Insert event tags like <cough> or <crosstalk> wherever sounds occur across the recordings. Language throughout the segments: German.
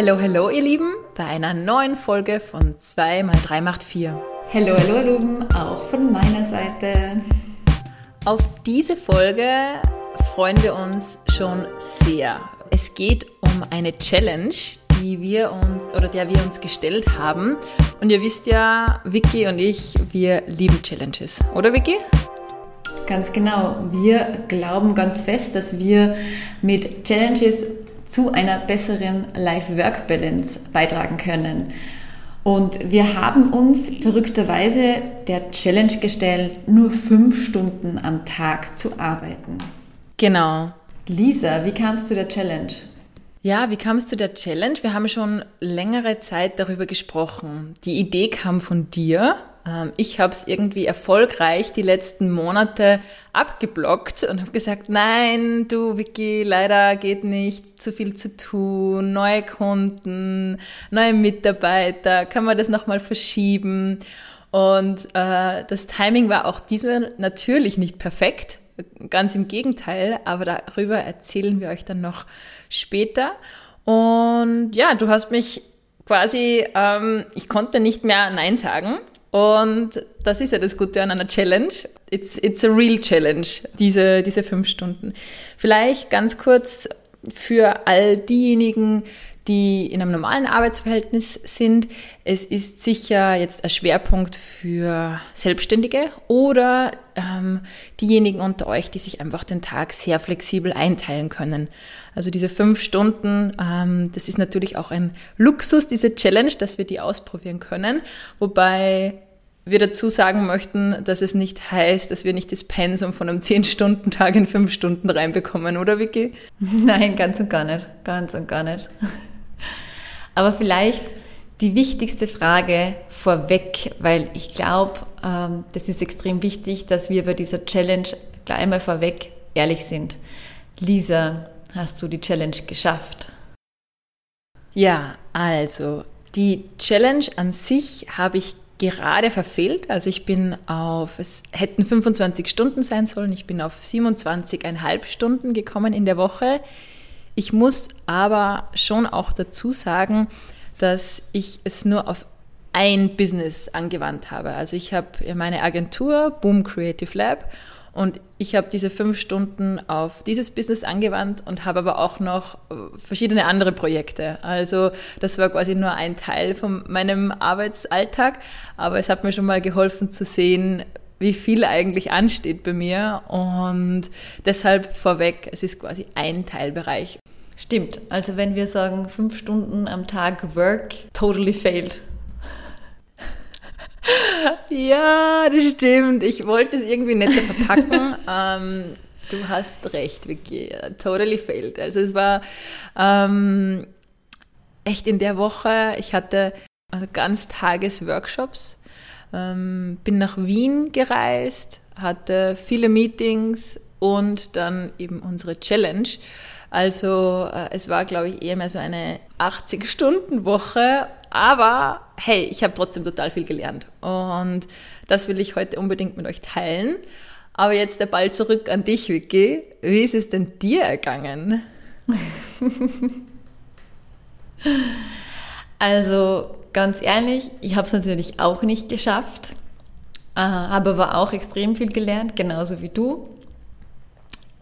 Hallo, hallo, ihr Lieben, bei einer neuen Folge von 2 mal 3 macht 4. Hallo, hallo, ihr Lieben, auch von meiner Seite. Auf diese Folge freuen wir uns schon sehr. Es geht um eine Challenge, die wir uns oder der wir uns gestellt haben. Und ihr wisst ja, Vicky und ich, wir lieben Challenges, oder Vicky? Ganz genau. Wir glauben ganz fest, dass wir mit Challenges zu einer besseren Life-Work-Balance beitragen können. Und wir haben uns verrückterweise der Challenge gestellt, nur fünf Stunden am Tag zu arbeiten. Genau. Lisa, wie kamst du der Challenge? Ja, wie kamst du der Challenge? Wir haben schon längere Zeit darüber gesprochen. Die Idee kam von dir ich habe es irgendwie erfolgreich die letzten Monate abgeblockt und habe gesagt, nein, du Vicky, leider geht nicht, zu viel zu tun, neue Kunden, neue Mitarbeiter, kann man das nochmal verschieben? Und äh, das Timing war auch diesmal natürlich nicht perfekt, ganz im Gegenteil, aber darüber erzählen wir euch dann noch später. Und ja, du hast mich quasi, ähm, ich konnte nicht mehr Nein sagen und das ist ja das Gute an einer Challenge. It's, it's a real challenge, diese, diese fünf Stunden. Vielleicht ganz kurz für all diejenigen, die in einem normalen Arbeitsverhältnis sind. Es ist sicher jetzt ein Schwerpunkt für Selbstständige oder ähm, diejenigen unter euch, die sich einfach den Tag sehr flexibel einteilen können. Also diese fünf Stunden, ähm, das ist natürlich auch ein Luxus, diese Challenge, dass wir die ausprobieren können. Wobei wir dazu sagen möchten, dass es nicht heißt, dass wir nicht das Pensum von einem 10-Stunden-Tag in 5 Stunden reinbekommen, oder Vicky? <laughs> Nein, ganz und gar nicht. Ganz und gar nicht. Aber vielleicht die wichtigste Frage vorweg, weil ich glaube, ähm, das ist extrem wichtig, dass wir bei dieser Challenge gleich einmal vorweg ehrlich sind. Lisa, hast du die Challenge geschafft? Ja, also die Challenge an sich habe ich gerade verfehlt. Also ich bin auf, es hätten 25 Stunden sein sollen, ich bin auf 27,5 Stunden gekommen in der Woche. Ich muss aber schon auch dazu sagen, dass ich es nur auf ein Business angewandt habe. Also ich habe meine Agentur Boom Creative Lab und ich habe diese fünf Stunden auf dieses Business angewandt und habe aber auch noch äh, verschiedene andere Projekte. Also das war quasi nur ein Teil von meinem Arbeitsalltag, aber es hat mir schon mal geholfen zu sehen, wie viel eigentlich ansteht bei mir und deshalb vorweg, es ist quasi ein Teilbereich. Stimmt. Also wenn wir sagen, fünf Stunden am Tag Work, totally failed. ja, das stimmt. Ich wollte es irgendwie netter verpacken. <laughs> ähm, du hast recht, Vicky. Totally failed. Also es war ähm, echt in der Woche, ich hatte also Ganztages-Workshops, ähm, bin nach Wien gereist, hatte viele Meetings und dann eben unsere Challenge. Also äh, es war, glaube ich, eher mehr so eine 80-Stunden-Woche aber hey, ich habe trotzdem total viel gelernt. Und das will ich heute unbedingt mit euch teilen. Aber jetzt der Ball zurück an dich, Vicky. Wie ist es denn dir ergangen? <laughs> also ganz ehrlich, ich habe es natürlich auch nicht geschafft, äh, habe aber auch extrem viel gelernt, genauso wie du.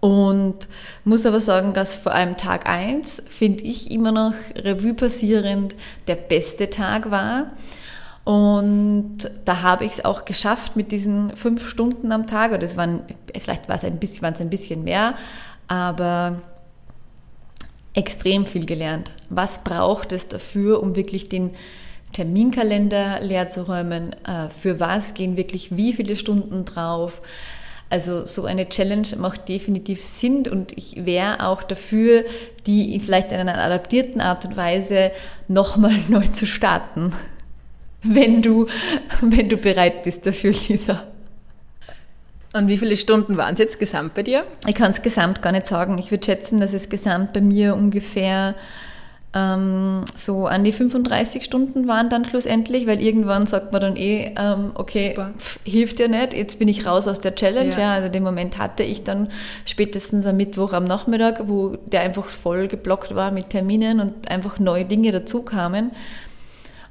Und muss aber sagen, dass vor allem Tag 1, finde ich immer noch Revue passierend, der beste Tag war. Und da habe ich es auch geschafft mit diesen fünf Stunden am Tag. Oder es waren, vielleicht war es ein bisschen, waren es ein bisschen mehr, aber extrem viel gelernt. Was braucht es dafür, um wirklich den Terminkalender leer zu räumen? Äh, für was gehen wirklich wie viele Stunden drauf? Also so eine Challenge macht definitiv Sinn und ich wäre auch dafür, die vielleicht in einer adaptierten Art und Weise nochmal <laughs> neu zu starten, wenn du, <laughs> wenn du bereit bist dafür, Lisa. Und wie viele Stunden waren es jetzt gesamt bei dir? Ich kann es gesamt gar nicht sagen. Ich würde schätzen, dass es gesamt bei mir ungefähr ähm, so an die 35 Stunden waren dann schlussendlich, weil irgendwann sagt man dann eh, ähm, okay, pf, hilft ja nicht, jetzt bin ich raus aus der Challenge. Ja. ja. also den Moment hatte ich dann spätestens am Mittwoch am Nachmittag, wo der einfach voll geblockt war mit Terminen und einfach neue Dinge dazu kamen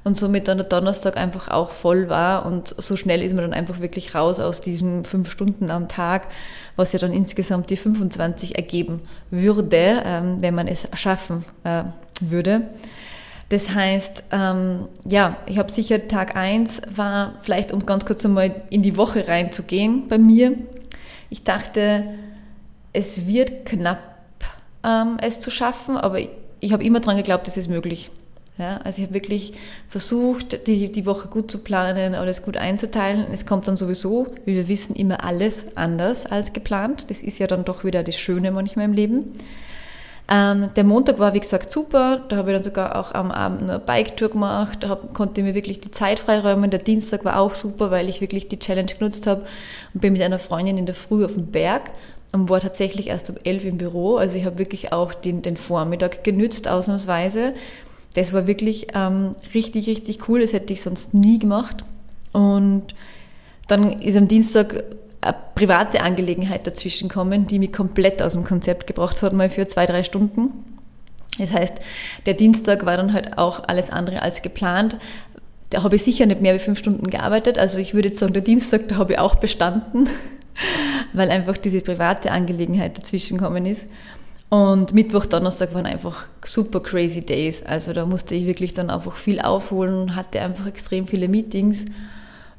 und somit dann der Donnerstag einfach auch voll war und so schnell ist man dann einfach wirklich raus aus diesen fünf Stunden am Tag, was ja dann insgesamt die 25 ergeben würde, ähm, wenn man es schaffen äh, würde. Das heißt, ähm, ja, ich habe sicher Tag eins war vielleicht, um ganz kurz einmal in die Woche reinzugehen bei mir. Ich dachte, es wird knapp, ähm, es zu schaffen, aber ich, ich habe immer daran geglaubt, es ist möglich. Ja, also ich habe wirklich versucht, die, die Woche gut zu planen, alles gut einzuteilen. Es kommt dann sowieso, wie wir wissen, immer alles anders als geplant. Das ist ja dann doch wieder das Schöne manchmal im Leben. Ähm, der Montag war, wie gesagt, super. Da habe ich dann sogar auch am Abend eine Bike-Tour gemacht. Da hab, konnte ich mir wirklich die Zeit freiräumen. Der Dienstag war auch super, weil ich wirklich die Challenge genutzt habe und bin mit einer Freundin in der Früh auf dem Berg und war tatsächlich erst um elf im Büro. Also ich habe wirklich auch den, den Vormittag genützt, ausnahmsweise das war wirklich ähm, richtig, richtig cool. Das hätte ich sonst nie gemacht. Und dann ist am Dienstag private Angelegenheit dazwischen gekommen, die mich komplett aus dem Konzept gebracht hat, mal für zwei, drei Stunden. Das heißt, der Dienstag war dann halt auch alles andere als geplant. Da habe ich sicher nicht mehr wie fünf Stunden gearbeitet. Also ich würde jetzt sagen, der Dienstag, da habe ich auch bestanden, <laughs> weil einfach diese private Angelegenheit dazwischen gekommen ist. Und Mittwoch, Donnerstag waren einfach super crazy Days. Also da musste ich wirklich dann einfach viel aufholen, hatte einfach extrem viele Meetings.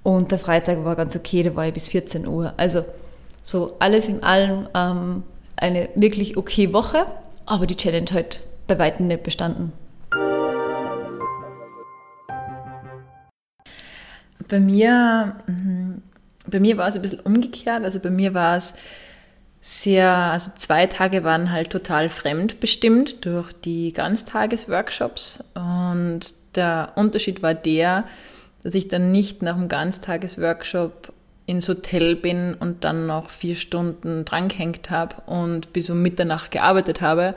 Und der Freitag war ganz okay, da war ich bis 14 Uhr. Also so alles in allem ähm, eine wirklich okay Woche, aber die Challenge halt bei weitem nicht bestanden. Bei mir, mhm, bei mir war es ein bisschen umgekehrt. Also bei mir war es sehr, also zwei Tage waren halt total fremdbestimmt durch die Ganztagesworkshops und der Unterschied war der, dass ich dann nicht nach dem Ganztagesworkshop ins Hotel bin und dann noch vier Stunden drangehängt habe und bis um Mitternacht gearbeitet habe,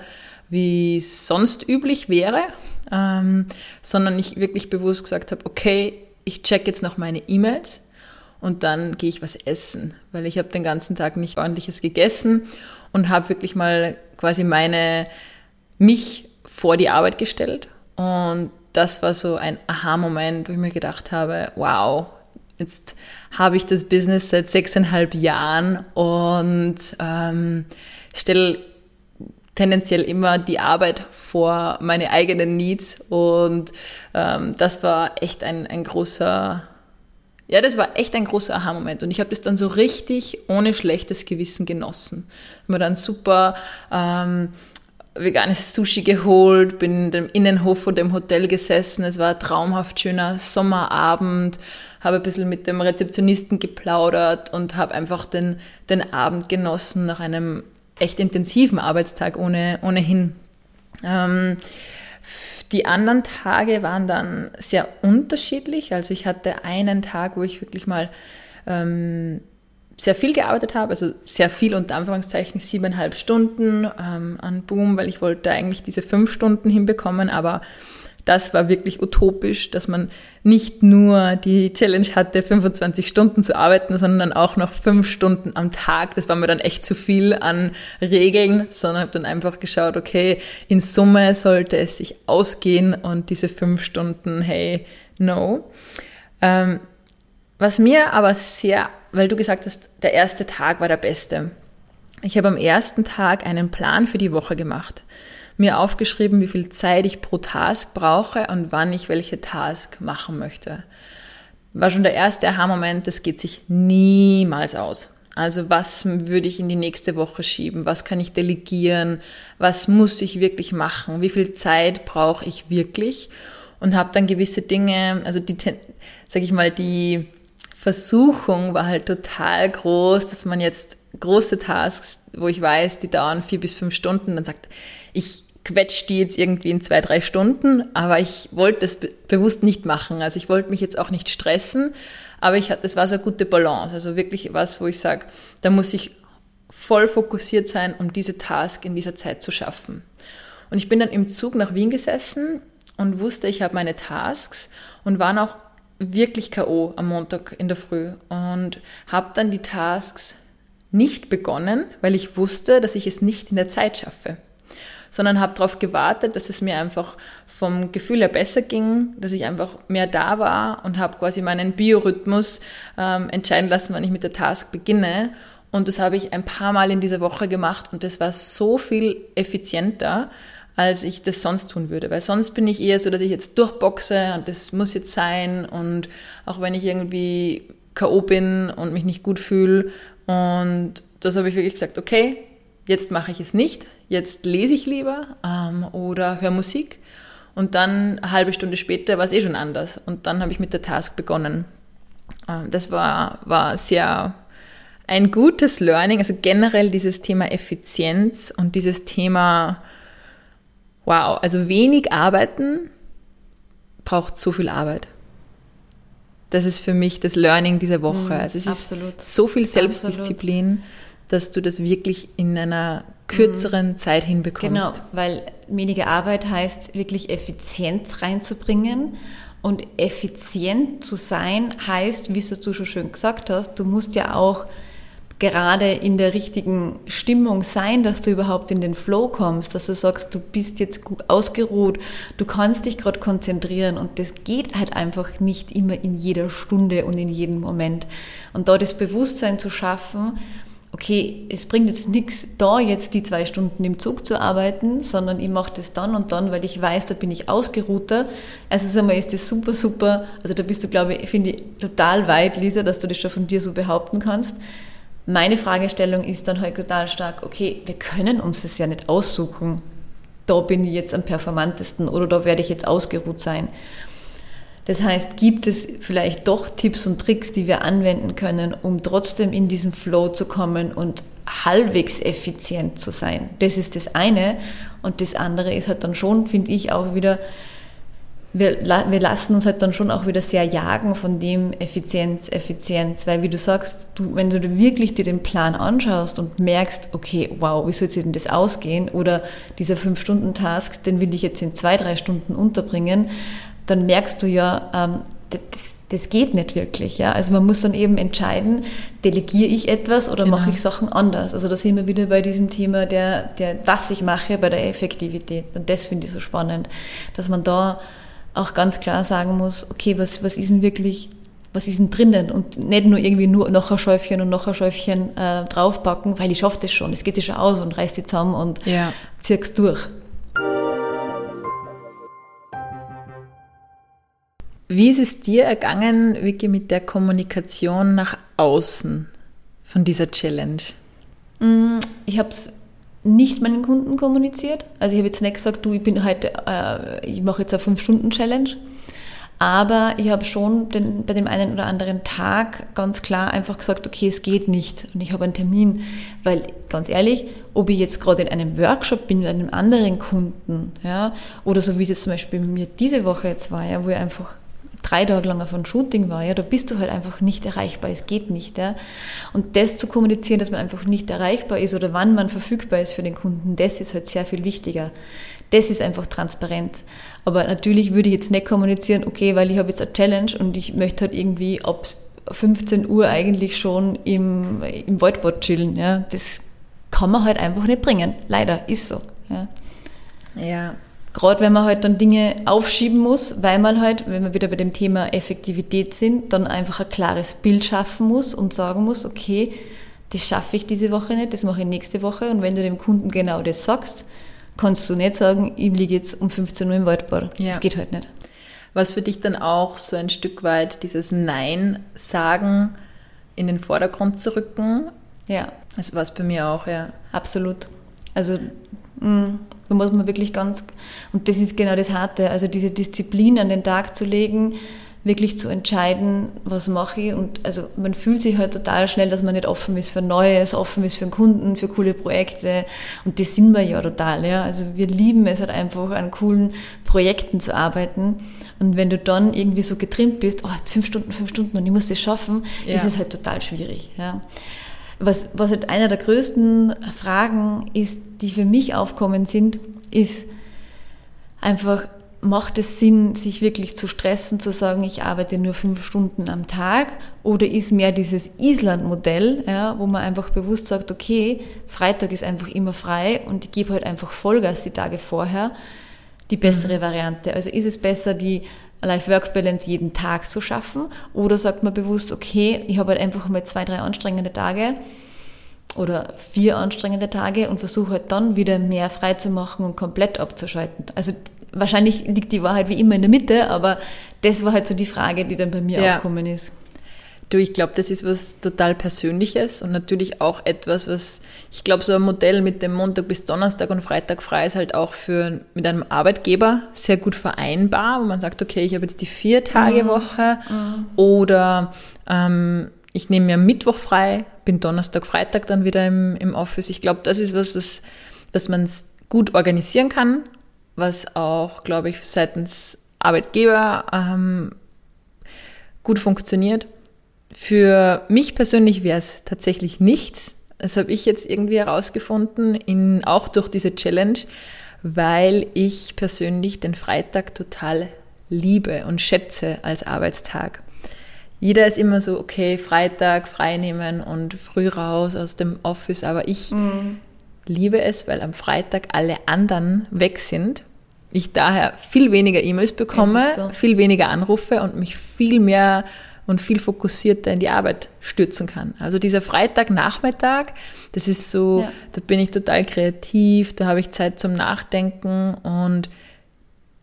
wie sonst üblich wäre, ähm, sondern ich wirklich bewusst gesagt habe, okay, ich check jetzt noch meine E-Mails, und dann gehe ich was essen, weil ich habe den ganzen Tag nicht ordentliches gegessen und habe wirklich mal quasi meine mich vor die Arbeit gestellt und das war so ein Aha-Moment, wo ich mir gedacht habe, wow, jetzt habe ich das Business seit sechseinhalb Jahren und ähm, stelle tendenziell immer die Arbeit vor meine eigenen Needs und ähm, das war echt ein, ein großer ja, das war echt ein großer Aha-Moment und ich habe das dann so richtig ohne schlechtes Gewissen genossen. Mir dann super ähm, veganes Sushi geholt, bin in dem Innenhof von dem Hotel gesessen. Es war ein traumhaft schöner Sommerabend, habe ein bisschen mit dem Rezeptionisten geplaudert und habe einfach den, den Abend genossen nach einem echt intensiven Arbeitstag ohne, ohnehin. Ähm, die anderen Tage waren dann sehr unterschiedlich. Also ich hatte einen Tag, wo ich wirklich mal ähm, sehr viel gearbeitet habe, also sehr viel unter Anführungszeichen, siebeneinhalb Stunden ähm, an Boom, weil ich wollte eigentlich diese fünf Stunden hinbekommen, aber das war wirklich utopisch, dass man nicht nur die Challenge hatte, 25 Stunden zu arbeiten, sondern auch noch fünf Stunden am Tag. Das war mir dann echt zu viel an Regeln, sondern habe dann einfach geschaut, okay, in Summe sollte es sich ausgehen und diese fünf Stunden, hey, no. Ähm, was mir aber sehr, weil du gesagt hast, der erste Tag war der beste. Ich habe am ersten Tag einen Plan für die Woche gemacht mir aufgeschrieben, wie viel Zeit ich pro Task brauche und wann ich welche Task machen möchte. War schon der erste Aha-Moment, das geht sich niemals aus. Also was würde ich in die nächste Woche schieben? Was kann ich delegieren? Was muss ich wirklich machen? Wie viel Zeit brauche ich wirklich? Und habe dann gewisse Dinge, also die, sag ich mal, die Versuchung war halt total groß, dass man jetzt große Tasks, wo ich weiß, die dauern vier bis fünf Stunden, dann sagt, ich quetscht die jetzt irgendwie in zwei, drei Stunden, aber ich wollte es be bewusst nicht machen. Also ich wollte mich jetzt auch nicht stressen, aber ich hatte, das war so eine gute Balance. Also wirklich was, wo ich sage, da muss ich voll fokussiert sein, um diese Task in dieser Zeit zu schaffen. Und ich bin dann im Zug nach Wien gesessen und wusste, ich habe meine Tasks und war noch wirklich K.O. am Montag in der Früh und habe dann die Tasks nicht begonnen, weil ich wusste, dass ich es nicht in der Zeit schaffe, sondern habe darauf gewartet, dass es mir einfach vom Gefühl her besser ging, dass ich einfach mehr da war und habe quasi meinen Biorhythmus ähm, entscheiden lassen, wann ich mit der Task beginne. Und das habe ich ein paar Mal in dieser Woche gemacht und das war so viel effizienter, als ich das sonst tun würde. Weil sonst bin ich eher so, dass ich jetzt durchboxe und das muss jetzt sein und auch wenn ich irgendwie K.O. bin und mich nicht gut fühle und das habe ich wirklich gesagt, okay, jetzt mache ich es nicht, jetzt lese ich lieber ähm, oder höre Musik und dann eine halbe Stunde später war es eh schon anders und dann habe ich mit der Task begonnen. Ähm, das war, war sehr ein gutes Learning, also generell dieses Thema Effizienz und dieses Thema wow, also wenig arbeiten braucht so viel Arbeit. Das ist für mich das Learning dieser Woche. Mm, also es absolut. ist so viel Selbstdisziplin, absolut. dass du das wirklich in einer kürzeren mm. Zeit hinbekommst. Genau, weil weniger Arbeit heißt wirklich Effizienz reinzubringen. Und effizient zu sein heißt, wie es du schon schön gesagt hast, du musst ja auch gerade in der richtigen Stimmung sein, dass du überhaupt in den Flow kommst, dass du sagst, du bist jetzt gut ausgeruht, du kannst dich gerade konzentrieren und das geht halt einfach nicht immer in jeder Stunde und in jedem Moment. Und da das Bewusstsein zu schaffen, okay, es bringt jetzt nichts, da jetzt die zwei Stunden im Zug zu arbeiten, sondern ich mache das dann und dann, weil ich weiß, da bin ich ausgeruhter. Also einmal ist das super, super, also da bist du, glaube ich, finde ich total weit, Lisa, dass du das schon von dir so behaupten kannst. Meine Fragestellung ist dann halt total stark, okay, wir können uns das ja nicht aussuchen. Da bin ich jetzt am performantesten oder da werde ich jetzt ausgeruht sein. Das heißt, gibt es vielleicht doch Tipps und Tricks, die wir anwenden können, um trotzdem in diesen Flow zu kommen und halbwegs effizient zu sein? Das ist das eine. Und das andere ist halt dann schon, finde ich, auch wieder wir, wir lassen uns halt dann schon auch wieder sehr jagen von dem Effizienz, Effizienz, weil wie du sagst, du, wenn du wirklich dir den Plan anschaust und merkst, okay, wow, wie soll sich denn das ausgehen oder dieser Fünf-Stunden-Task, den will ich jetzt in zwei, drei Stunden unterbringen, dann merkst du ja, ähm, das, das geht nicht wirklich. Ja? Also man muss dann eben entscheiden, delegiere ich etwas oder genau. mache ich Sachen anders. Also da sind wir wieder bei diesem Thema, der, der, was ich mache, bei der Effektivität. Und das finde ich so spannend, dass man da auch ganz klar sagen muss, okay, was, was ist denn wirklich, was ist denn drinnen und nicht nur irgendwie nur noch ein Schäufchen und noch ein Schäufchen äh, draufpacken, weil ich schaffe das schon, es geht sich schon aus und reißt die zusammen und ja. zieh's durch. Wie ist es dir ergangen, Vicky, mit der Kommunikation nach außen von dieser Challenge? Mm, ich habe es nicht meinen Kunden kommuniziert. Also ich habe jetzt nicht gesagt, du, ich bin heute, äh, ich mache jetzt eine 5-Stunden-Challenge. Aber ich habe schon den, bei dem einen oder anderen Tag ganz klar einfach gesagt, okay, es geht nicht und ich habe einen Termin, weil ganz ehrlich, ob ich jetzt gerade in einem Workshop bin mit einem anderen Kunden, ja, oder so wie es jetzt zum Beispiel mit mir diese Woche jetzt war, ja, wo ich einfach drei Tage lang auf einem Shooting war, ja, da bist du halt einfach nicht erreichbar, es geht nicht. Ja. Und das zu kommunizieren, dass man einfach nicht erreichbar ist oder wann man verfügbar ist für den Kunden, das ist halt sehr viel wichtiger. Das ist einfach Transparenz. Aber natürlich würde ich jetzt nicht kommunizieren, okay, weil ich habe jetzt eine Challenge und ich möchte halt irgendwie ab 15 Uhr eigentlich schon im, im Whiteboard chillen. Ja. Das kann man halt einfach nicht bringen. Leider, ist so. Ja. ja. Gerade wenn man halt dann Dinge aufschieben muss, weil man halt, wenn wir wieder bei dem Thema Effektivität sind, dann einfach ein klares Bild schaffen muss und sagen muss, okay, das schaffe ich diese Woche nicht, das mache ich nächste Woche. Und wenn du dem Kunden genau das sagst, kannst du nicht sagen, ich liege jetzt um 15 Uhr im Waldbad. Ja. Das geht halt nicht. Was für dich dann auch so ein Stück weit dieses Nein sagen in den Vordergrund zu rücken. Ja. Das war es bei mir auch, ja. Absolut. Also, mh, mm, da muss man wirklich ganz, und das ist genau das Harte, also diese Disziplin an den Tag zu legen, wirklich zu entscheiden, was mache ich. Und also man fühlt sich halt total schnell, dass man nicht offen ist für Neues, offen ist für einen Kunden, für coole Projekte. Und das sind wir ja total. Ja. Also wir lieben es halt einfach, an coolen Projekten zu arbeiten. Und wenn du dann irgendwie so getrimmt bist, oh, fünf Stunden, fünf Stunden und ich muss das schaffen, ja. ist es halt total schwierig. Ja. Was, was halt einer der größten Fragen ist, die für mich aufkommen sind, ist, einfach macht es Sinn, sich wirklich zu stressen, zu sagen, ich arbeite nur fünf Stunden am Tag? Oder ist mehr dieses Island-Modell, ja, wo man einfach bewusst sagt, okay, Freitag ist einfach immer frei und ich gebe halt einfach Vollgas die Tage vorher, die bessere mhm. Variante? Also ist es besser, die Life-Work-Balance jeden Tag zu schaffen? Oder sagt man bewusst, okay, ich habe halt einfach mal zwei, drei anstrengende Tage oder vier anstrengende Tage und versuche halt dann wieder mehr frei zu machen und komplett abzuschalten. Also wahrscheinlich liegt die Wahrheit wie immer in der Mitte, aber das war halt so die Frage, die dann bei mir ja. aufgekommen ist. Du, ich glaube, das ist was total Persönliches und natürlich auch etwas, was, ich glaube, so ein Modell mit dem Montag bis Donnerstag und Freitag frei ist halt auch für, mit einem Arbeitgeber sehr gut vereinbar, wo man sagt, okay, ich habe jetzt die Vier-Tage-Woche mhm. mhm. oder ähm, ich nehme mir Mittwoch frei, bin Donnerstag, Freitag dann wieder im, im Office. Ich glaube, das ist was, was, was man gut organisieren kann was auch, glaube ich, seitens Arbeitgeber ähm, gut funktioniert. Für mich persönlich wäre es tatsächlich nichts. Das habe ich jetzt irgendwie herausgefunden, in, auch durch diese Challenge, weil ich persönlich den Freitag total liebe und schätze als Arbeitstag. Jeder ist immer so, okay, Freitag frei nehmen und früh raus aus dem Office, aber ich mhm. liebe es, weil am Freitag alle anderen weg sind ich daher viel weniger E-Mails bekomme, so. viel weniger Anrufe und mich viel mehr und viel fokussierter in die Arbeit stürzen kann. Also dieser Freitagnachmittag, das ist so, ja. da bin ich total kreativ, da habe ich Zeit zum Nachdenken und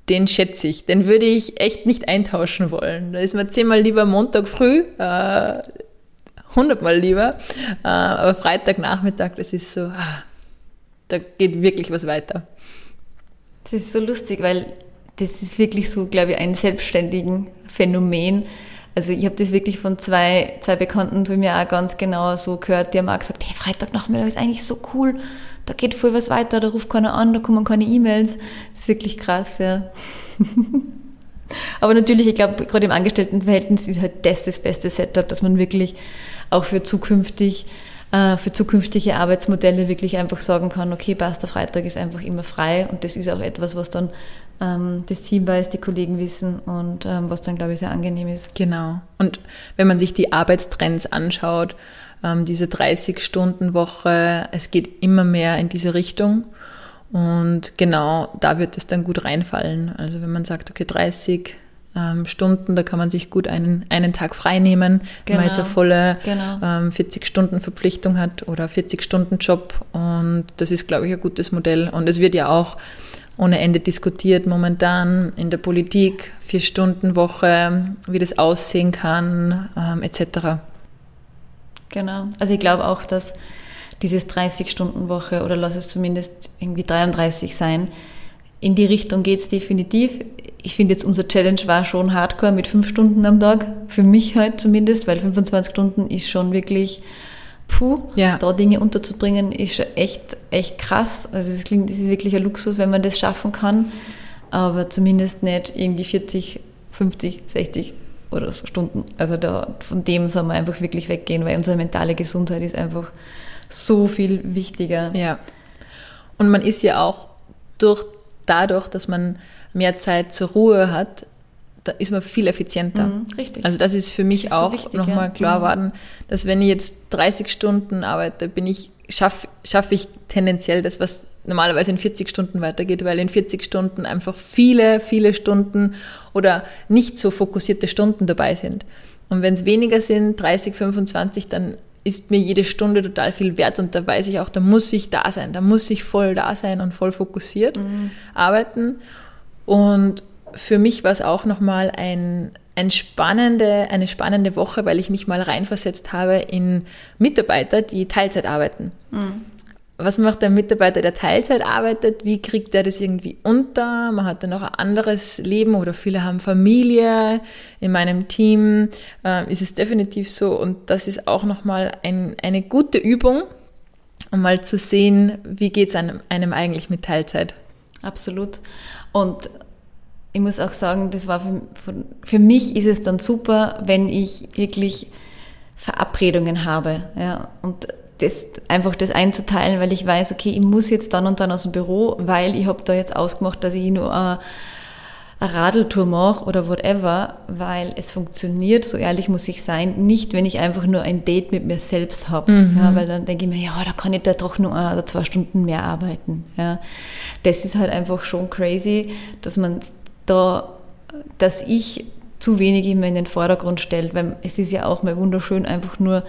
den schätze ich. Den würde ich echt nicht eintauschen wollen. Da ist mir zehnmal lieber Montag früh, äh, hundertmal lieber, äh, aber Freitagnachmittag, das ist so, ah, da geht wirklich was weiter. Das ist so lustig, weil das ist wirklich so, glaube ich, ein selbstständigen Phänomen. Also ich habe das wirklich von zwei, zwei Bekannten von mir auch ganz genau so gehört, die haben auch gesagt, hey, Freitagnachmittag ist eigentlich so cool, da geht voll was weiter, da ruft keiner an, da kommen keine E-Mails. Das ist wirklich krass, ja. <laughs> Aber natürlich, ich glaube, gerade im Angestelltenverhältnis ist halt das das beste Setup, dass man wirklich auch für zukünftig äh, für zukünftige Arbeitsmodelle wirklich einfach sagen kann, okay, passt, der Freitag ist einfach immer frei und das ist auch etwas, was dann ähm, das Team weiß, die Kollegen wissen und ähm, was dann, glaube ich, sehr angenehm ist. Genau. Und wenn man sich die Arbeitstrends anschaut, ähm, diese 30-Stunden-Woche, es geht immer mehr in diese Richtung. Und genau da wird es dann gut reinfallen. Also wenn man sagt, okay, 30 ähm, Stunden, da kann man sich gut einen, einen Tag frei nehmen, genau. wenn man jetzt eine genau. volle genau. ähm, 40 Stunden Verpflichtung hat oder 40 Stunden Job und das ist, glaube ich, ein gutes Modell und es wird ja auch ohne Ende diskutiert momentan in der Politik, vier Stunden Woche, wie das aussehen kann, ähm, etc. Genau. Also ich glaube auch, dass dieses 30-Stunden-Woche oder lass es zumindest irgendwie 33 sein, in die Richtung geht es definitiv ich finde jetzt unser Challenge war schon hardcore mit fünf Stunden am Tag, für mich halt zumindest, weil 25 Stunden ist schon wirklich, puh, ja. da Dinge unterzubringen, ist schon echt, echt krass. Also es klingt, es ist wirklich ein Luxus, wenn man das schaffen kann, aber zumindest nicht irgendwie 40, 50, 60 oder so Stunden. Also da, von dem soll man einfach wirklich weggehen, weil unsere mentale Gesundheit ist einfach so viel wichtiger. Ja. Und man ist ja auch durch, dadurch, dass man mehr Zeit zur Ruhe hat, da ist man viel effizienter. Mhm, richtig. Also das ist für mich ist auch so nochmal ja. klar mhm. worden, dass wenn ich jetzt 30 Stunden arbeite, bin ich, schaffe schaff ich tendenziell das, was normalerweise in 40 Stunden weitergeht, weil in 40 Stunden einfach viele, viele Stunden oder nicht so fokussierte Stunden dabei sind. Und wenn es weniger sind, 30, 25, dann ist mir jede Stunde total viel wert und da weiß ich auch, da muss ich da sein, da muss ich voll da sein und voll fokussiert mhm. arbeiten. Und für mich war es auch nochmal ein, ein spannende, eine spannende Woche, weil ich mich mal reinversetzt habe in Mitarbeiter, die Teilzeit arbeiten. Mhm. Was macht der Mitarbeiter, der Teilzeit arbeitet? Wie kriegt er das irgendwie unter? Man hat dann auch ein anderes Leben oder viele haben Familie. In meinem Team äh, ist es definitiv so und das ist auch nochmal ein, eine gute Übung, um mal zu sehen, wie geht es einem, einem eigentlich mit Teilzeit. Absolut. Und ich muss auch sagen, das war für, für, für mich ist es dann super, wenn ich wirklich Verabredungen habe. Ja, und das, einfach das einzuteilen, weil ich weiß, okay, ich muss jetzt dann und dann aus dem Büro, weil ich habe da jetzt ausgemacht, dass ich nur eine, eine Radeltour mache oder whatever, weil es funktioniert, so ehrlich muss ich sein, nicht, wenn ich einfach nur ein Date mit mir selbst habe. Mhm. Ja, weil dann denke ich mir, ja, da kann ich da doch nur ein oder zwei Stunden mehr arbeiten. Ja. Das ist halt einfach schon crazy, dass man da, dass ich zu wenig immer in den Vordergrund stellt, weil es ist ja auch mal wunderschön, einfach nur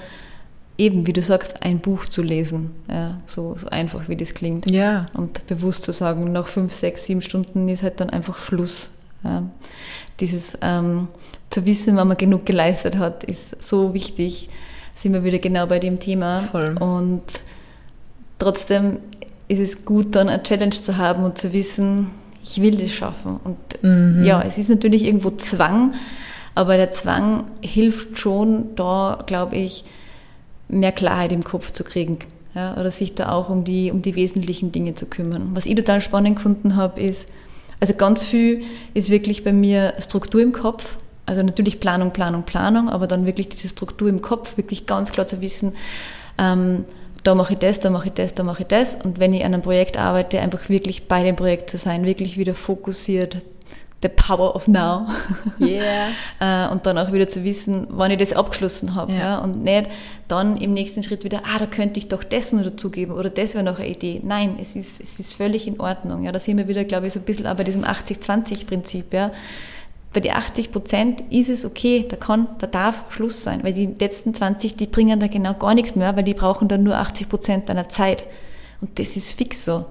eben, wie du sagst, ein Buch zu lesen. Ja, so, so einfach, wie das klingt. Ja. Und bewusst zu sagen, nach fünf, sechs, sieben Stunden ist halt dann einfach Schluss. Ja. Dieses ähm, zu wissen, wann man genug geleistet hat, ist so wichtig. Sind wir wieder genau bei dem Thema. Voll. Und trotzdem ist es gut, dann eine Challenge zu haben und zu wissen, ich will das schaffen. Und mhm. ja, es ist natürlich irgendwo Zwang, aber der Zwang hilft schon da, glaube ich, mehr Klarheit im Kopf zu kriegen. Ja, oder sich da auch um die, um die wesentlichen Dinge zu kümmern. Was ich total spannend gefunden habe, ist, also ganz viel ist wirklich bei mir Struktur im Kopf. Also natürlich Planung, Planung, Planung, aber dann wirklich diese Struktur im Kopf, wirklich ganz klar zu wissen, ähm, da mache ich das, da mache ich das, da mache ich das. Und wenn ich an einem Projekt arbeite, einfach wirklich bei dem Projekt zu sein, wirklich wieder fokussiert, the power of now. <laughs> Yeah. <laughs> Äh, und dann auch wieder zu wissen, wann ich das abgeschlossen habe. Ja. ja. Und nicht dann im nächsten Schritt wieder, ah, da könnte ich doch das noch dazugeben oder das wäre noch eine Idee. Nein, es ist, es ist völlig in Ordnung. Ja, da sind wir wieder, glaube ich, so ein bisschen auch bei diesem 80-20-Prinzip. Ja. Bei den 80 Prozent ist es okay, da kann, da darf Schluss sein, weil die letzten 20, die bringen da genau gar nichts mehr, weil die brauchen dann nur 80 Prozent deiner Zeit. Und das ist fix so.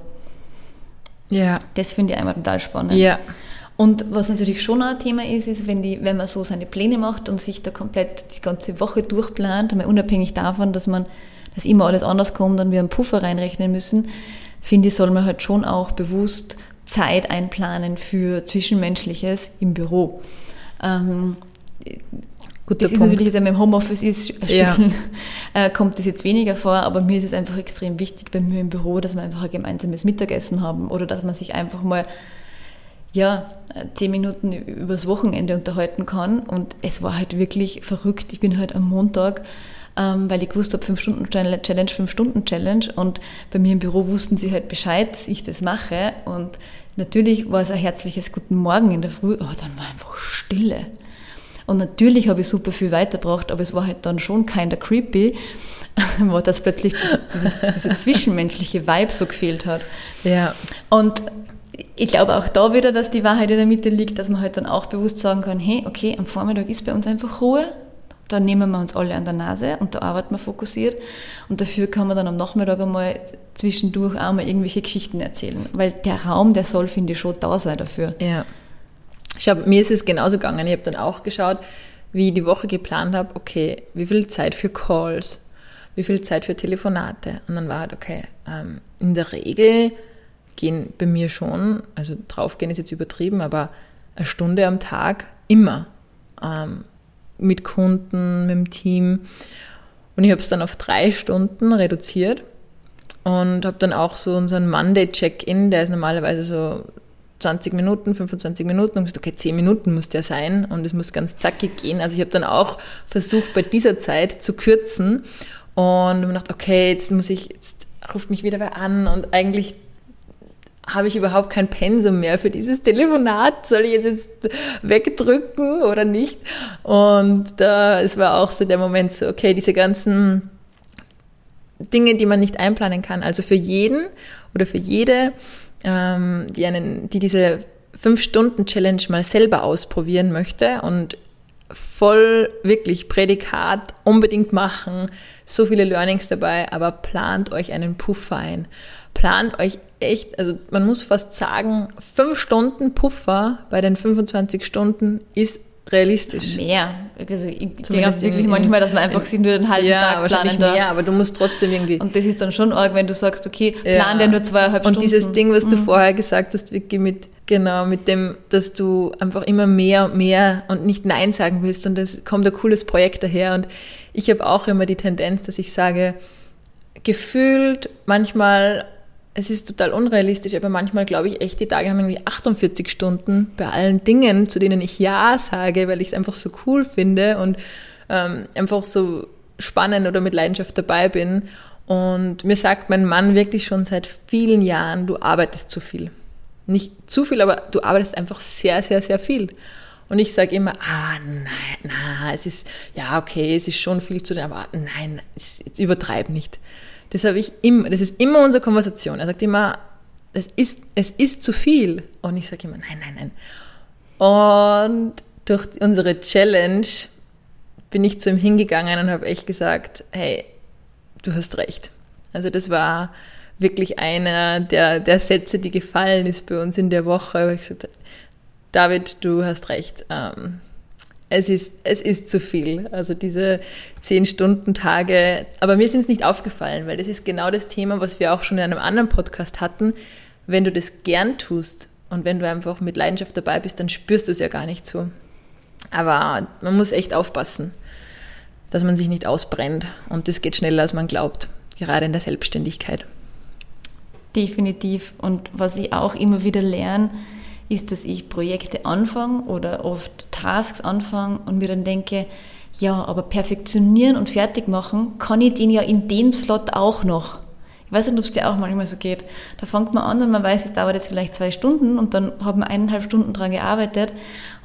Ja. Das finde ich einmal total spannend. Ja. Und was natürlich schon ein Thema ist, ist, wenn, die, wenn man so seine Pläne macht und sich da komplett die ganze Woche durchplant, einmal unabhängig davon, dass man, dass immer alles anders kommt und wir einen Puffer reinrechnen müssen, finde ich, soll man halt schon auch bewusst Zeit einplanen für Zwischenmenschliches im Büro. Ähm, Guter das ist Punkt. natürlich, wenn man im Homeoffice ist, <laughs> ja. äh, kommt das jetzt weniger vor, aber mir ist es einfach extrem wichtig bei mir im Büro, dass wir einfach ein gemeinsames Mittagessen haben oder dass man sich einfach mal ja, zehn Minuten übers Wochenende unterhalten kann. Und es war halt wirklich verrückt. Ich bin halt am Montag, ähm, weil ich gewusst habe, 5-Stunden-Challenge, 5-Stunden-Challenge. Und bei mir im Büro wussten sie halt Bescheid, dass ich das mache. Und natürlich war es ein herzliches Guten Morgen in der Früh, aber dann war einfach Stille. Und natürlich habe ich super viel weitergebracht, aber es war halt dann schon keiner creepy, <laughs> wo das plötzlich diese, diese zwischenmenschliche Vibe so gefehlt hat. Ja. Und ich glaube auch da wieder, dass die Wahrheit in der Mitte liegt, dass man halt dann auch bewusst sagen kann, hey, okay, am Vormittag ist bei uns einfach Ruhe, da nehmen wir uns alle an der Nase und da arbeiten wir fokussiert und dafür kann man dann am Nachmittag einmal zwischendurch auch mal irgendwelche Geschichten erzählen, weil der Raum, der soll, finde ich, schon da sein dafür. Ja. Ich hab, mir ist es genauso gegangen. Ich habe dann auch geschaut, wie ich die Woche geplant habe, okay, wie viel Zeit für Calls, wie viel Zeit für Telefonate. Und dann war halt, okay, ähm, in der Regel gehen bei mir schon, also draufgehen ist jetzt übertrieben, aber eine Stunde am Tag immer ähm, mit Kunden, mit dem Team. Und ich habe es dann auf drei Stunden reduziert und habe dann auch so unseren Monday-Check-In, der ist normalerweise so 20 Minuten, 25 Minuten und gesagt, okay, 10 Minuten muss der sein und es muss ganz zackig gehen. Also ich habe dann auch versucht, bei dieser Zeit zu kürzen und mir gedacht, okay, jetzt muss ich, jetzt ruft mich wieder wer an und eigentlich habe ich überhaupt kein Pensum mehr für dieses Telefonat. Soll ich jetzt wegdrücken oder nicht? Und da, es war auch so der Moment so, okay, diese ganzen Dinge, die man nicht einplanen kann. Also für jeden oder für jede, ähm, die einen, die diese Fünf-Stunden-Challenge mal selber ausprobieren möchte und voll wirklich Prädikat unbedingt machen, so viele Learnings dabei, aber plant euch einen Puffer ein plant euch echt, also man muss fast sagen, fünf Stunden Puffer bei den 25 Stunden ist realistisch. Mehr. Also ich denke wirklich in, manchmal, dass man einfach sich nur den halben ja, Tag wahrscheinlich planen mehr, aber du musst trotzdem irgendwie. Und das ist dann schon arg, wenn du sagst, okay, plan ja. dir nur zweieinhalb Und Stunden. Und dieses Ding, was du mhm. vorher gesagt hast, wirklich mit, genau, mit dem, dass du einfach immer mehr und mehr und nicht Nein sagen willst und es kommt ein cooles Projekt daher und ich habe auch immer die Tendenz, dass ich sage, gefühlt manchmal es ist total unrealistisch, aber manchmal glaube ich echt, die Tage haben irgendwie 48 Stunden bei allen Dingen, zu denen ich Ja sage, weil ich es einfach so cool finde und ähm, einfach so spannend oder mit Leidenschaft dabei bin. Und mir sagt mein Mann wirklich schon seit vielen Jahren, du arbeitest zu viel. Nicht zu viel, aber du arbeitest einfach sehr, sehr, sehr viel. Und ich sage immer, ah, nein, na, es ist, ja, okay, es ist schon viel zu tun, aber nein, jetzt übertreib nicht. Das habe ich immer, das ist immer unsere Konversation. Er sagt immer, das ist, es ist zu viel. Und ich sage immer, nein, nein, nein. Und durch unsere Challenge bin ich zu ihm hingegangen und habe echt gesagt, hey, du hast recht. Also das war wirklich einer der, der Sätze, die gefallen ist bei uns in der Woche. Ich gesagt, David, du hast recht. Ähm, es ist, es ist zu viel. Also diese zehn Stunden Tage. Aber mir sind es nicht aufgefallen, weil das ist genau das Thema, was wir auch schon in einem anderen Podcast hatten. Wenn du das gern tust und wenn du einfach mit Leidenschaft dabei bist, dann spürst du es ja gar nicht so. Aber man muss echt aufpassen dass man sich nicht ausbrennt. Und das geht schneller, als man glaubt, gerade in der Selbstständigkeit. Definitiv. Und was ich auch immer wieder lerne, ist, dass ich Projekte anfange oder oft Tasks anfange und mir dann denke, ja, aber perfektionieren und fertig machen kann ich den ja in dem Slot auch noch. Ich weiß nicht, ob es dir auch manchmal so geht. Da fängt man an und man weiß, es dauert jetzt vielleicht zwei Stunden und dann hat man eineinhalb Stunden dran gearbeitet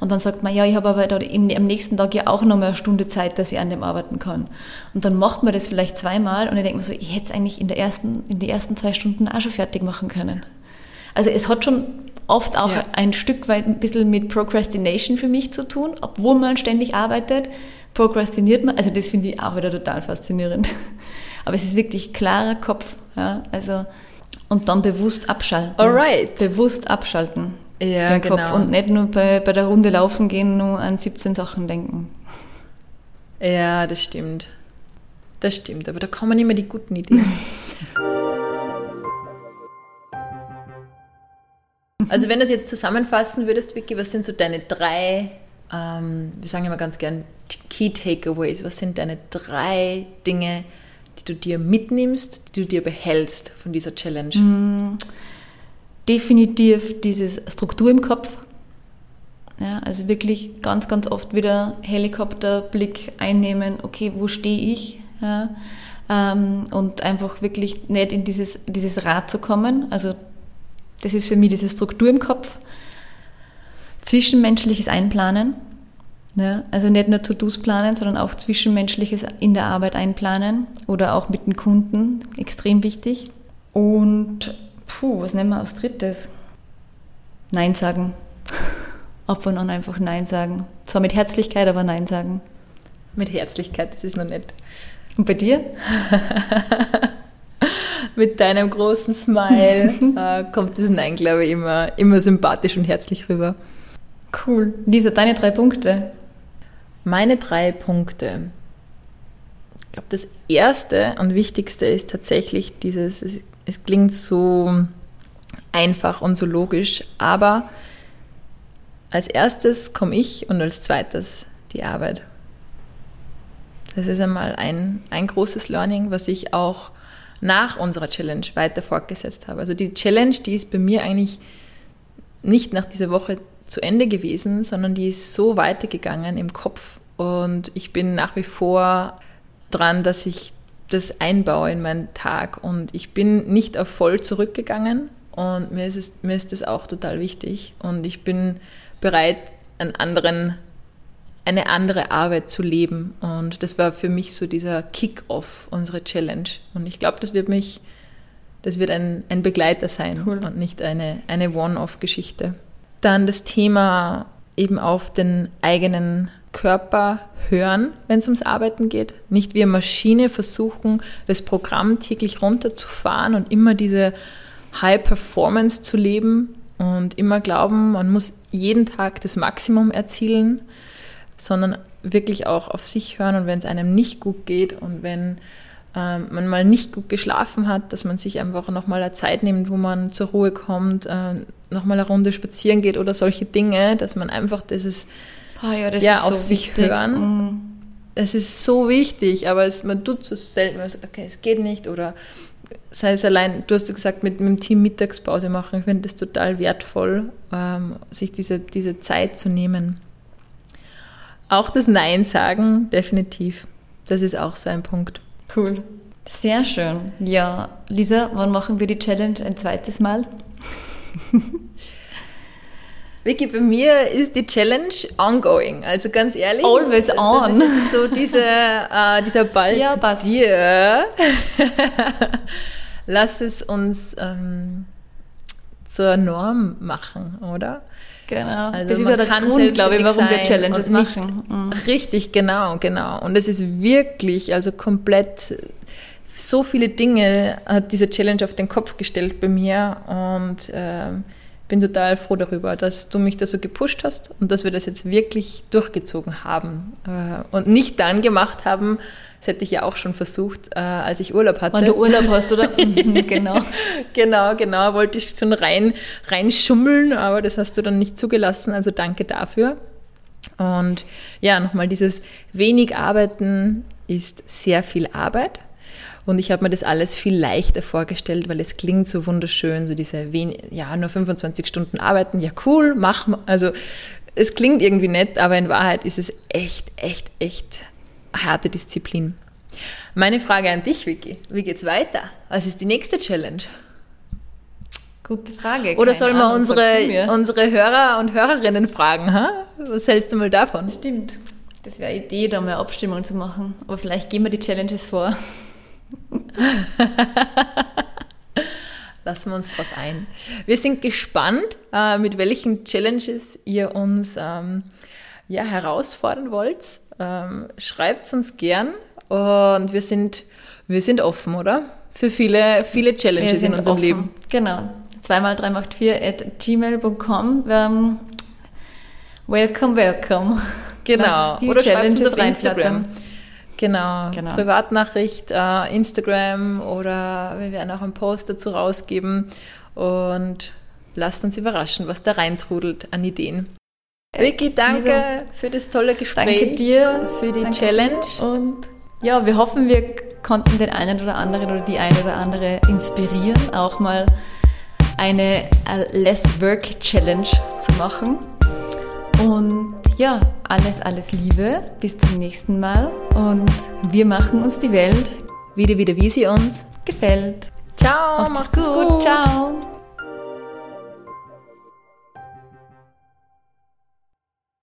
und dann sagt man, ja, ich habe aber da am nächsten Tag ja auch noch mal eine Stunde Zeit, dass ich an dem arbeiten kann. Und dann macht man das vielleicht zweimal und ich denke mir so, ich hätte es eigentlich in, der ersten, in den ersten zwei Stunden auch schon fertig machen können. Also es hat schon oft auch ja. ein Stück weit ein bisschen mit Procrastination für mich zu tun, obwohl man ständig arbeitet, prokrastiniert man. Also das finde ich auch wieder total faszinierend. <laughs> Aber es ist wirklich klarer Kopf. Ja? Also, und dann bewusst abschalten. Alright. Bewusst abschalten. Ja, den Kopf genau. und nicht nur bei, bei der Runde laufen gehen, nur an 17 Sachen denken. Ja, das stimmt. Das stimmt, aber da kommen immer die guten Ideen. <laughs> also wenn du das jetzt zusammenfassen würdest, Vicky, was sind so deine drei, ähm, wir sagen immer ganz gern Key Takeaways, was sind deine drei Dinge, die du dir mitnimmst, die du dir behältst von dieser Challenge? Mm, definitiv dieses Struktur im Kopf. Ja, also wirklich ganz, ganz oft wieder Helikopterblick einnehmen, okay, wo stehe ich? Ja, ähm, und einfach wirklich nicht in dieses, dieses Rad zu kommen. Also das ist für mich diese Struktur im Kopf. Zwischenmenschliches Einplanen. Ja, also nicht nur To-Dos planen, sondern auch Zwischenmenschliches in der Arbeit einplanen oder auch mit den Kunden, extrem wichtig. Und puh, was nehmen wir als drittes? Nein sagen. <laughs> Ab und an einfach Nein sagen. Zwar mit Herzlichkeit, aber Nein sagen. Mit Herzlichkeit, das ist noch nett. Und bei dir? <laughs> mit deinem großen Smile <laughs> äh, kommt das Nein, glaube ich, immer, immer sympathisch und herzlich rüber. Cool. Lisa, deine drei Punkte. Meine drei Punkte. Ich glaube, das erste und wichtigste ist tatsächlich dieses, es, es klingt so einfach und so logisch, aber als erstes komme ich und als zweites die Arbeit. Das ist einmal ein, ein großes Learning, was ich auch nach unserer Challenge weiter fortgesetzt habe. Also die Challenge, die ist bei mir eigentlich nicht nach dieser Woche zu Ende gewesen, sondern die ist so weitergegangen im Kopf. Und ich bin nach wie vor dran, dass ich das einbaue in meinen Tag. Und ich bin nicht auf voll zurückgegangen. Und mir ist, es, mir ist das auch total wichtig. Und ich bin bereit, einen anderen, eine andere Arbeit zu leben. Und das war für mich so dieser Kick-off, unsere Challenge. Und ich glaube, das wird mich, das wird ein, ein Begleiter sein cool. und nicht eine, eine One-off-Geschichte. Dann das Thema eben auf den eigenen Körper hören, wenn es ums Arbeiten geht. Nicht wie eine Maschine versuchen, das Programm täglich runterzufahren und immer diese High Performance zu leben und immer glauben, man muss jeden Tag das Maximum erzielen, sondern wirklich auch auf sich hören und wenn es einem nicht gut geht und wenn ähm, man mal nicht gut geschlafen hat, dass man sich einfach nochmal eine Zeit nimmt, wo man zur Ruhe kommt, äh, nochmal eine Runde spazieren geht oder solche Dinge, dass man einfach dieses oh ja, das ja, auf so sich wichtig. hören. Mhm. Es ist so wichtig, aber es, man tut so selten, man sagt, okay, es geht nicht oder sei es allein, du hast gesagt, mit, mit dem Team Mittagspause machen. Ich finde das total wertvoll, ähm, sich diese, diese Zeit zu nehmen. Auch das Nein sagen, definitiv. Das ist auch so ein Punkt. Cool. Sehr schön. Ja, Lisa, wann machen wir die Challenge ein zweites Mal? <laughs> Vicky, bei mir ist die Challenge ongoing. Also ganz ehrlich. Always on. Das ist so diese, äh, dieser Ball ja, passt. dir. <laughs> Lass es uns ähm, zur Norm machen, oder? Genau. Also das ist ja der Grund, glaube ich, warum wir Challenges machen. Mhm. Richtig, genau, genau. Und es ist wirklich, also komplett so viele Dinge hat diese Challenge auf den Kopf gestellt bei mir und ähm, bin total froh darüber, dass du mich da so gepusht hast und dass wir das jetzt wirklich durchgezogen haben äh, und nicht dann gemacht haben, das hätte ich ja auch schon versucht, äh, als ich Urlaub hatte. Wenn du Urlaub hast, oder? <laughs> Mhm, genau. Genau, genau, wollte ich so rein, reinschummeln, aber das hast du dann nicht zugelassen, also danke dafür. Und ja, nochmal dieses wenig Arbeiten ist sehr viel Arbeit. Und ich habe mir das alles viel leichter vorgestellt, weil es klingt so wunderschön, so diese, ja, nur 25 Stunden arbeiten, ja cool, mach mal. Also es klingt irgendwie nett, aber in Wahrheit ist es echt, echt, echt harte Disziplin. Meine Frage an dich, Vicky, wie geht's weiter? Was ist die nächste Challenge? Gute Frage. Oder sollen wir unsere, unsere Hörer und Hörerinnen fragen? Ha? Was hältst du mal davon? Stimmt. Das wäre eine Idee, da mal Abstimmung zu machen. Aber vielleicht gehen wir die Challenges vor. <laughs> Lassen wir uns drauf ein. Wir sind gespannt, äh, mit welchen Challenges ihr uns ähm, ja, herausfordern wollt. Ähm, Schreibt uns gern und wir sind, wir sind offen, oder? Für viele, viele Challenges in unserem offen. Leben. Genau. 2x3macht4 at gmail.com. Ähm, Welcome, welcome. Genau. Oder schreibt uns Challenges auf Instagram. reinflattern. Genau. Genau. Privatnachricht, äh, Instagram oder wir werden auch einen Post dazu rausgeben und lasst uns überraschen, was da reintrudelt an Ideen. Vicky, danke Lisa, für das tolle Gespräch. Danke dir. Für die Challenge. Und ja, wir hoffen, wir konnten den einen oder anderen oder die eine oder andere inspirieren, auch mal eine äh, Less Work Challenge zu machen. Und ja, alles, alles Liebe. Bis zum nächsten Mal. Und wir machen uns die Welt Wieder, wieder, wie sie uns. gefällt. Ciao, Macht's gut. Ciao.